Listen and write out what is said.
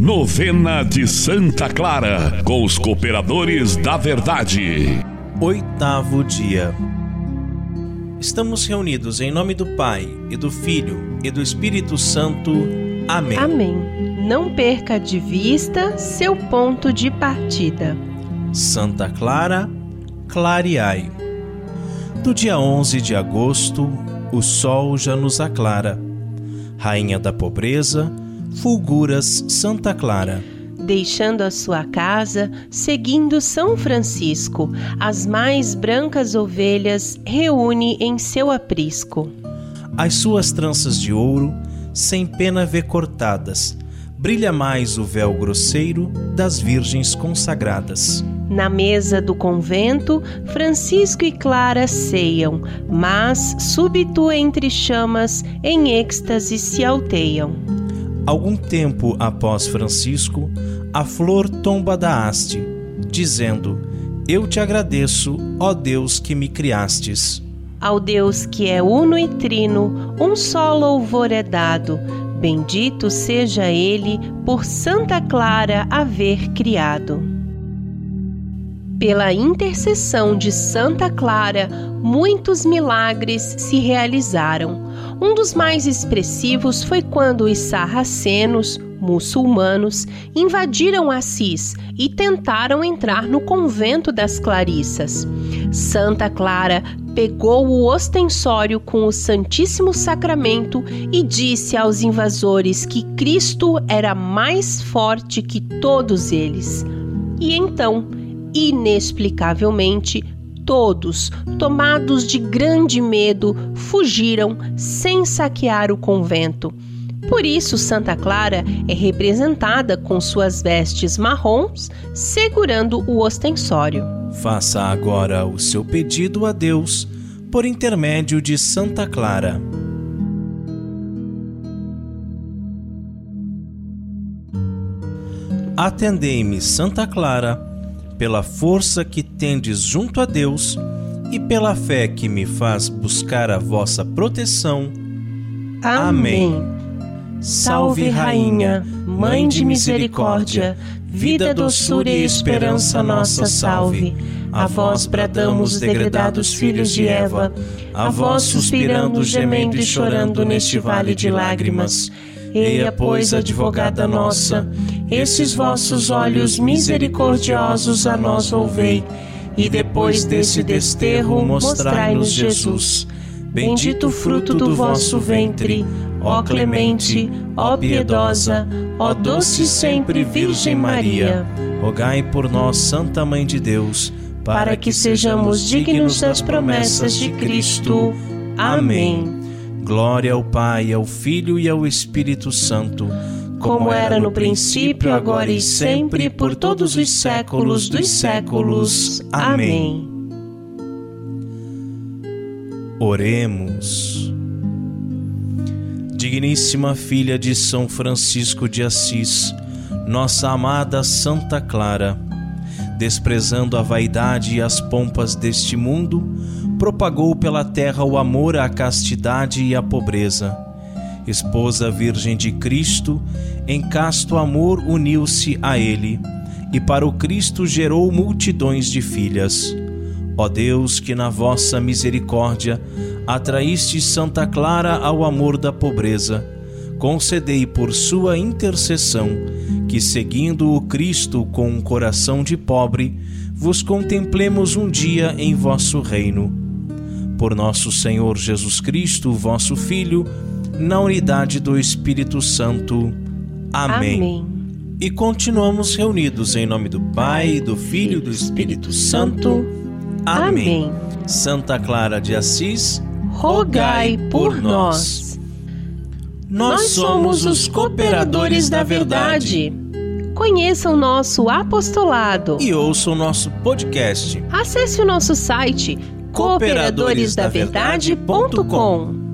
Novena de Santa Clara, com os cooperadores da verdade. Oitavo dia. Estamos reunidos em nome do Pai, e do Filho, e do Espírito Santo. Amém. Amém. Não perca de vista seu ponto de partida. Santa Clara, clareai. Do dia 11 de agosto, o sol já nos aclara. Rainha da pobreza, fulguras Santa Clara. Deixando a sua casa, seguindo São Francisco, as mais brancas ovelhas reúne em seu aprisco. As suas tranças de ouro, sem pena vê cortadas, brilha mais o véu grosseiro das virgens consagradas. Na mesa do convento, Francisco e Clara ceiam, mas, súbito entre chamas, em êxtase se alteiam. Algum tempo após Francisco, a flor tomba da haste, dizendo: Eu te agradeço, ó Deus que me criastes. Ao Deus que é uno e trino, um só louvor é dado. Bendito seja ele por Santa Clara haver criado. Pela intercessão de Santa Clara, muitos milagres se realizaram. Um dos mais expressivos foi quando os sarracenos, muçulmanos, invadiram Assis e tentaram entrar no convento das Clarissas. Santa Clara pegou o ostensório com o Santíssimo Sacramento e disse aos invasores que Cristo era mais forte que todos eles. E então, inexplicavelmente, todos, tomados de grande medo, fugiram sem saquear o convento. Por isso, Santa Clara é representada com suas vestes marrons, segurando o ostensório. Faça agora o seu pedido a Deus por intermédio de Santa Clara. Atendei-me, Santa Clara, pela força que tendes junto a Deus e pela fé que me faz buscar a vossa proteção. Amém. Salve, Rainha, Mãe de Misericórdia, vida, doçura e esperança nossa, salve. A vós bradamos, degredados filhos de Eva, a vós suspirando, gemendo e chorando neste vale de lágrimas. Eia, pois, advogada nossa, esses vossos olhos misericordiosos a nós volvei, e depois desse desterro mostrai-nos Jesus. Bendito fruto do vosso ventre, ó clemente, ó piedosa, ó doce sempre Virgem Maria. Rogai por nós, Santa Mãe de Deus, para que sejamos dignos das promessas de Cristo. Amém. Glória ao Pai, ao Filho e ao Espírito Santo, como era no princípio, agora e sempre, por todos os séculos dos séculos. Amém. Oremos. Digníssima filha de São Francisco de Assis, nossa amada Santa Clara, desprezando a vaidade e as pompas deste mundo, propagou pela terra o amor à castidade e à pobreza. Esposa Virgem de Cristo, em casto amor uniu-se a ele, e para o Cristo gerou multidões de filhas. Ó Deus, que na vossa misericórdia atraíste Santa Clara ao amor da pobreza, concedei por sua intercessão que, seguindo o Cristo com um coração de pobre, vos contemplemos um dia em vosso reino. Por nosso Senhor Jesus Cristo, vosso Filho, na unidade do Espírito Santo. Amém. Amém. E continuamos reunidos em nome do Pai, do Filho e do Espírito Santo. Amém. Amém. Santa Clara de Assis, Rogai por nós. Nós somos os cooperadores da verdade. Conheça o nosso apostolado. E ouça o nosso podcast Acesse o nosso site cooperadoresdaverdade.com.